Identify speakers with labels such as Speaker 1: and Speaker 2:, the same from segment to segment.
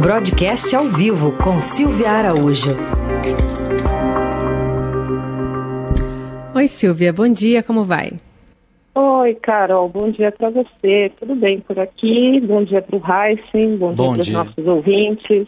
Speaker 1: Broadcast ao vivo com Silvia Araújo.
Speaker 2: Oi, Silvia, bom dia, como vai?
Speaker 3: Oi, Carol, bom dia para você. Tudo bem por aqui? Bom dia para o Heisen, bom, bom dia para os nossos ouvintes.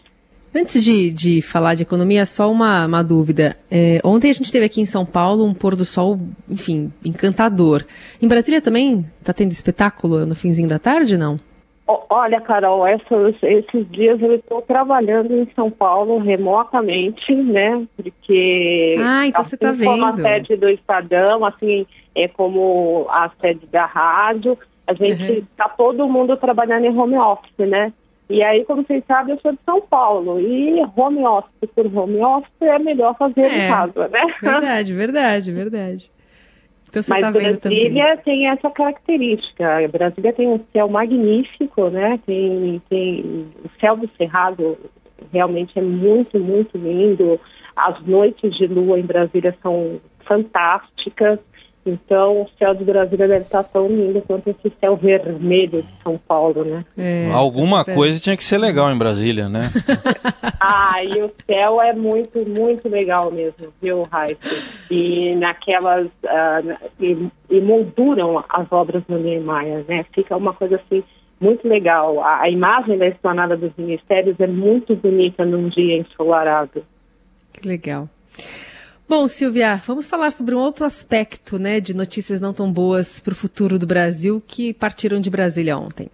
Speaker 2: Antes de, de falar de economia, só uma, uma dúvida. É, ontem a gente teve aqui em São Paulo um pôr do sol, enfim, encantador. Em Brasília também está tendo espetáculo no finzinho da tarde, não?
Speaker 3: Olha, Carol, essas, esses dias eu estou trabalhando em São Paulo remotamente, né? Porque
Speaker 2: ah, então assim, você tá vendo.
Speaker 3: como a sede do Estadão, assim, é como a sede da rádio, a gente está uhum. todo mundo trabalhando em home office, né? E aí, como vocês sabem, eu sou de São Paulo. E home office por home office é melhor fazer é, em casa, né?
Speaker 2: Verdade, verdade, verdade.
Speaker 3: Então, Mas tá Brasília tem essa característica. Brasília tem um céu magnífico, né? Tem, tem o céu do Cerrado realmente é muito, muito lindo. As noites de lua em Brasília são fantásticas. Então, o céu de Brasília deve estar tão lindo quanto esse céu vermelho de São Paulo, né?
Speaker 4: É, Alguma é. coisa tinha que ser legal em Brasília, né?
Speaker 3: ah, e o céu é muito, muito legal mesmo, viu, Raíssa? E naquelas... Uh, e, e, molduram as obras do Niemeyer, né? Fica uma coisa assim muito legal. A, a imagem da esplanada dos ministérios é muito bonita num dia ensolarado.
Speaker 2: Que legal. Bom, Silvia, vamos falar sobre um outro aspecto né, de notícias não tão boas para o futuro do Brasil que partiram de Brasília ontem.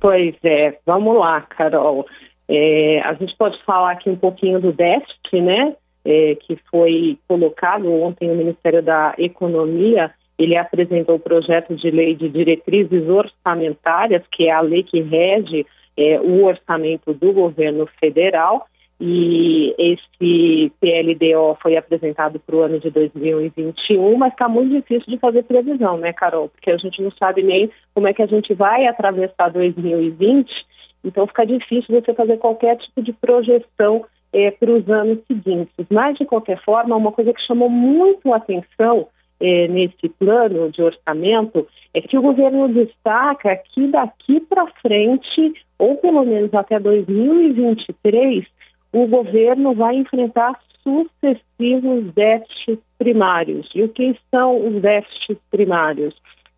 Speaker 3: Pois é, vamos lá, Carol. É, a gente pode falar aqui um pouquinho do déficit, né? É, que foi colocado ontem no Ministério da Economia. Ele apresentou o projeto de lei de diretrizes orçamentárias, que é a lei que rege é, o orçamento do governo federal e esse PLDO foi apresentado para o ano de 2021, mas está muito difícil de fazer previsão, né, Carol? Porque a gente não sabe nem como é que a gente vai atravessar 2020, então fica difícil você fazer qualquer tipo de projeção é, para os anos seguintes. Mas, de qualquer forma, uma coisa que chamou muito a atenção é, nesse plano de orçamento é que o governo destaca que daqui para frente, ou pelo menos até 2023, o governo vai enfrentar sucessivos déficits primários. E o que são os déficits primários?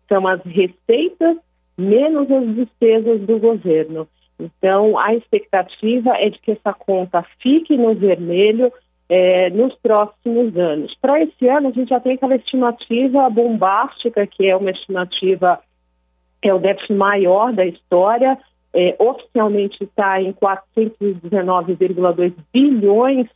Speaker 3: São as receitas menos as despesas do governo. Então, a expectativa é de que essa conta fique no vermelho é, nos próximos anos. Para esse ano, a gente já tem aquela estimativa bombástica, que é uma estimativa, é o déficit maior da história, é, oficialmente está em 419,2 bilhões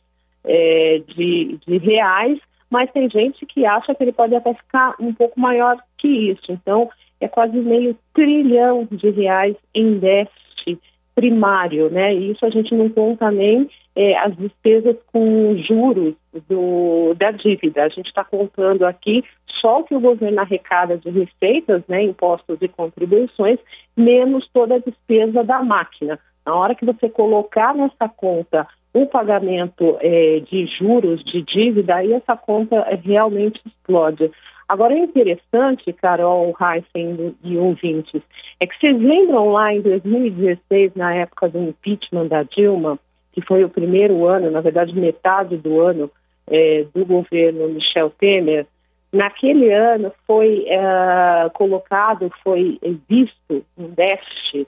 Speaker 3: é, de, de reais, mas tem gente que acha que ele pode até ficar um pouco maior que isso. Então, é quase meio trilhão de reais em déficit primário, né? Isso a gente não conta nem é, as despesas com juros do, da dívida. A gente está contando aqui só o que o governo arrecada de receitas, né, impostos e contribuições, menos toda a despesa da máquina. Na hora que você colocar nessa conta o pagamento é, de juros, de dívida, aí essa conta realmente explode. Agora, é interessante, Carol, Heisen e ouvintes, é que vocês lembram lá em 2016, na época do impeachment da Dilma, que foi o primeiro ano, na verdade, metade do ano é, do governo Michel Temer, naquele ano foi é, colocado, foi visto um déficit,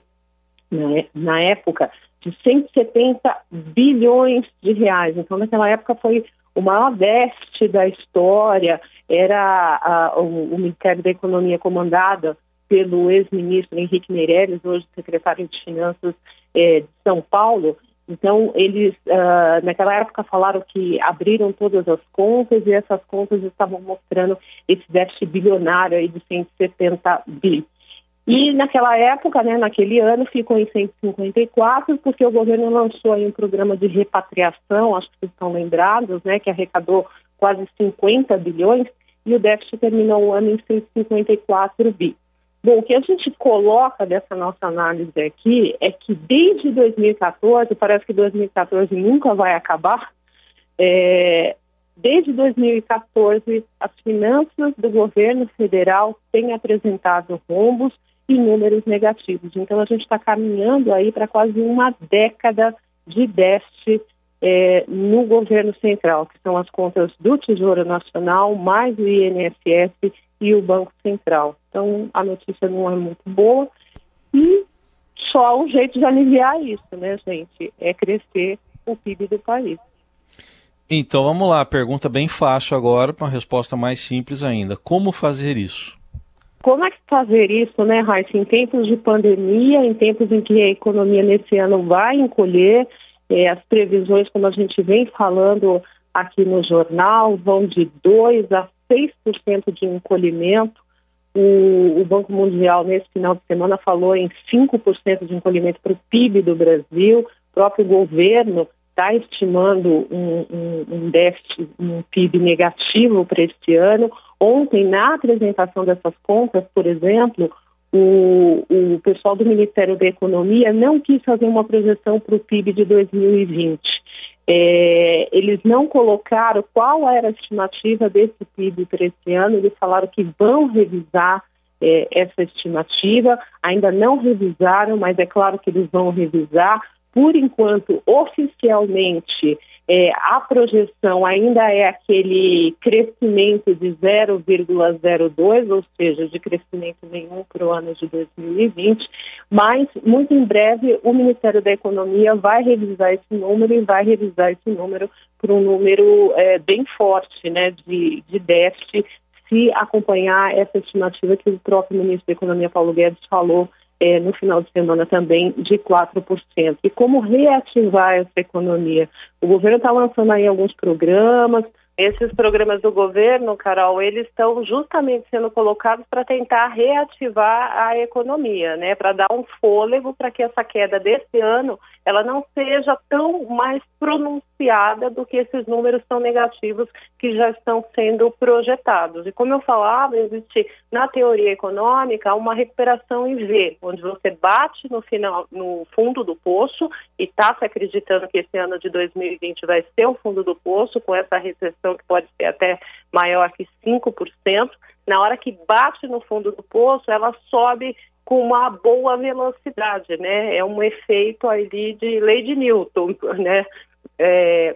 Speaker 3: né, na época, de 170 bilhões de reais. Então, naquela época foi o maior déficit da história, era a, o, o, Ministério da Economia comandado pelo ex-ministro Henrique Meirelles, hoje secretário de Finanças é, de São Paulo. Então, eles, uh, naquela época, falaram que abriram todas as contas e essas contas estavam mostrando esse déficit bilionário aí de 170 bi. E naquela época, né, naquele ano, ficou em 154, porque o governo lançou um programa de repatriação, acho que vocês estão lembrados, né, que arrecadou quase 50 bilhões, e o déficit terminou o ano em 154 bi. Bom, o que a gente coloca dessa nossa análise aqui é que desde 2014, parece que 2014 nunca vai acabar, é, desde 2014 as finanças do governo federal têm apresentado rombos e números negativos. Então a gente está caminhando aí para quase uma década de déficit é, no governo central, que são as contas do Tesouro Nacional, mais o INSS e o Banco Central. Então, a notícia não é muito boa e só um jeito de aliviar isso, né, gente, é crescer o PIB do país.
Speaker 4: Então vamos lá, pergunta bem fácil agora, uma resposta mais simples ainda. Como fazer isso?
Speaker 3: Como é que fazer isso, né, Raíssa? Em tempos de pandemia, em tempos em que a economia nesse ano vai encolher, é, as previsões, como a gente vem falando aqui no jornal, vão de 2 a 6% de encolhimento. O, o, Banco Mundial, nesse final de semana, falou em 5% de encolhimento para o PIB do Brasil. O próprio governo está estimando um, um, um, déficit, um PIB negativo para este ano. Ontem, na apresentação dessas contas, por exemplo, o, o pessoal do Ministério da Economia não quis fazer uma projeção para o PIB de 2020. É, eles não colocaram qual era a estimativa desse PIB para esse ano, eles falaram que vão revisar é, essa estimativa, ainda não revisaram, mas é claro que eles vão revisar. Por enquanto, oficialmente, é, a projeção ainda é aquele crescimento de 0,02, ou seja, de crescimento nenhum para o ano de 2020, mas muito em breve o Ministério da Economia vai revisar esse número e vai revisar esse número para um número é, bem forte né, de, de déficit, se acompanhar essa estimativa que o próprio ministro da Economia, Paulo Guedes, falou é, no final de semana também de 4%. E como reativar essa economia? O governo está lançando aí alguns programas, esses programas do governo, Carol, eles estão justamente sendo colocados para tentar reativar a economia, né? Para dar um fôlego para que essa queda desse ano ela não seja tão mais pronunciada do que esses números tão negativos que já estão sendo projetados. E como eu falava, existe na teoria econômica uma recuperação em V, onde você bate no final, no fundo do poço e está se acreditando que esse ano de 2020 vai ser o fundo do poço com essa recessão que pode ser até maior que 5%, na hora que bate no fundo do poço, ela sobe com uma boa velocidade, né? É um efeito ali de lei de Newton, né? É,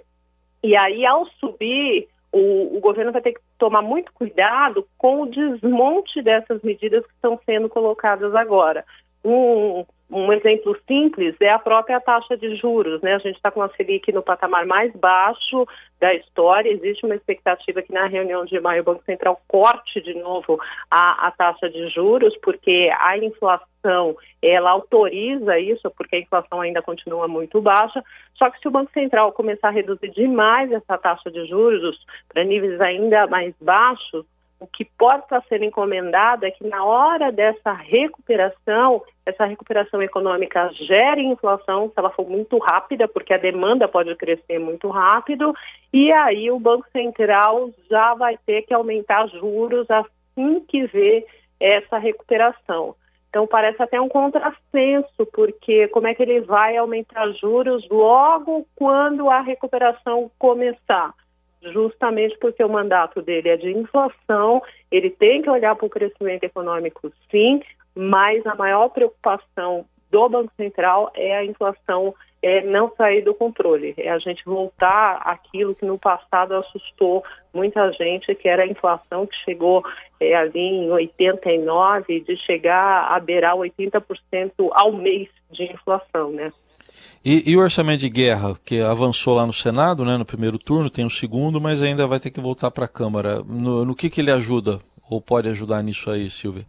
Speaker 3: e aí, ao subir, o, o, governo vai ter que tomar muito cuidado com o desmonte dessas medidas que estão sendo colocadas agora. Um, um exemplo simples é a própria taxa de juros, né? A gente está com a Selic no patamar mais baixo da história. Existe uma expectativa que na reunião de maio o Banco Central corte de novo a, a taxa de juros, porque a inflação ela autoriza isso, porque a inflação ainda continua muito baixa. Só que se o Banco Central começar a reduzir demais essa taxa de juros para níveis ainda mais baixos, o que pode estar sendo encomendado é que na hora dessa recuperação, essa recuperação econômica gere inflação, se ela for muito rápida, porque a demanda pode crescer muito rápido, e aí o Banco Central já vai ter que aumentar juros assim que vê essa recuperação. Então parece até um contrassenso, porque como é que ele vai aumentar juros logo quando a recuperação começar? Justamente porque o mandato dele é de inflação, ele tem que olhar para o crescimento econômico, sim, mas a maior preocupação do Banco Central é a inflação é não sair do controle, é a gente voltar àquilo que no passado assustou muita gente, que era a inflação que chegou é, ali em 89, de chegar a beirar 80% ao mês de inflação, né?
Speaker 4: E, e, o orçamento de guerra, que avançou lá no Senado, né, no primeiro turno, tem o segundo, mas ainda vai ter que voltar para a Câmara. No, no, que, que ele ajuda, ou pode ajudar nisso aí, Silvia?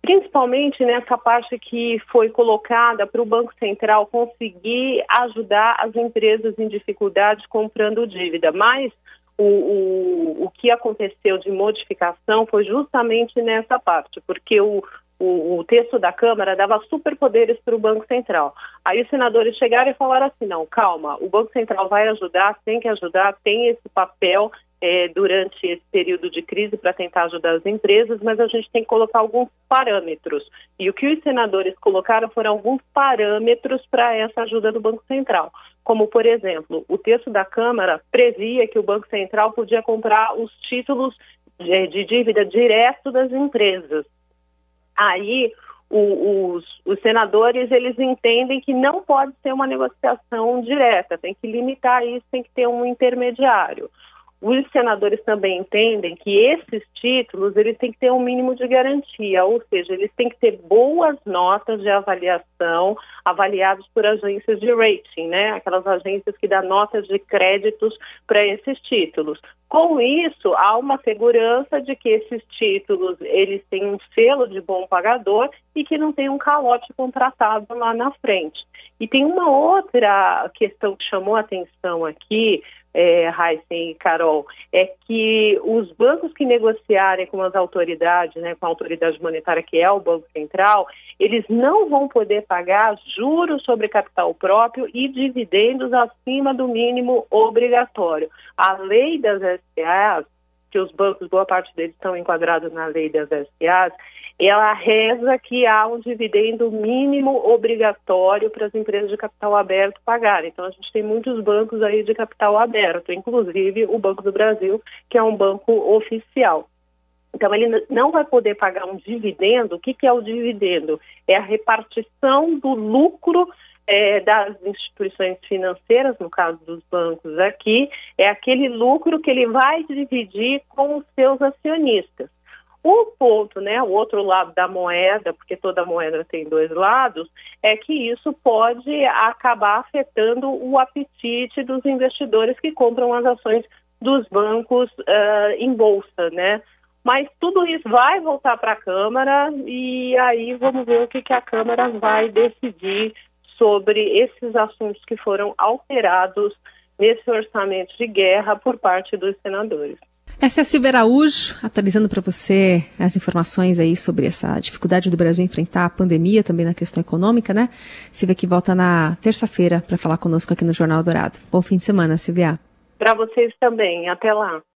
Speaker 3: Principalmente nessa parte que foi colocada para o Banco Central conseguir ajudar as empresas em dificuldade comprando dívida. Mas o, o, o que aconteceu de modificação foi justamente nessa parte, porque o, o, o, texto da Câmara dava superpoderes para o Banco Central. Aí os senadores chegaram e falaram assim: não, calma, o Banco Central vai ajudar, tem que ajudar, tem esse papel é, durante esse período de crise para tentar ajudar as empresas, mas a gente tem que colocar alguns parâmetros. E o que os senadores colocaram foram alguns parâmetros para essa ajuda do Banco Central. Como, por exemplo, o texto da Câmara previa que o Banco Central podia comprar os títulos de, de dívida direto das empresas. Aí o, os, os, senadores eles entendem que não pode ser uma negociação direta, tem que limitar isso, tem que ter um intermediário. Os senadores também entendem que esses títulos eles têm que ter um mínimo de garantia, ou seja, eles têm que ter boas notas de avaliação, avaliados por agências de rating, né? Aquelas agências que dão notas de créditos para esses títulos. Com isso, há uma segurança de que esses títulos eles têm um selo de bom pagador e que não tem um calote contratado lá na frente. E tem uma outra questão que chamou a atenção aqui, é, e Carol, é que os bancos que negociarem com as autoridades, né, com a autoridade monetária que é o Banco Central, eles não vão poder pagar juros sobre capital próprio e dividendos acima do mínimo obrigatório. A lei das SPAs, que os bancos, boa parte deles estão enquadrados na lei das SPAs, ela reza que há um dividendo mínimo obrigatório para as empresas de capital aberto pagarem. Então, a gente tem muitos bancos aí de capital aberto, inclusive o Banco do Brasil, que é um banco oficial. Então, ele não vai poder pagar um dividendo. O que, que é o dividendo? É a repartição do lucro é, das instituições financeiras, no caso dos bancos aqui, é aquele lucro que ele vai dividir com os seus acionistas. O ponto, né, o outro lado da moeda, porque toda moeda tem dois lados, é que isso pode acabar afetando o apetite dos investidores que compram as ações dos bancos uh, em bolsa, né? Mas tudo isso vai voltar para a Câmara e aí vamos ver o que, que a Câmara vai decidir sobre esses assuntos que foram alterados nesse orçamento de guerra por parte dos senadores.
Speaker 2: Essa é a Silvia Araújo, atualizando para você as informações aí sobre essa dificuldade do Brasil enfrentar a pandemia, também na questão econômica, né? Silvia que volta na terça-feira para falar conosco aqui no Jornal Dourado. Bom fim de semana, Silvia.
Speaker 3: Para vocês também. Até lá.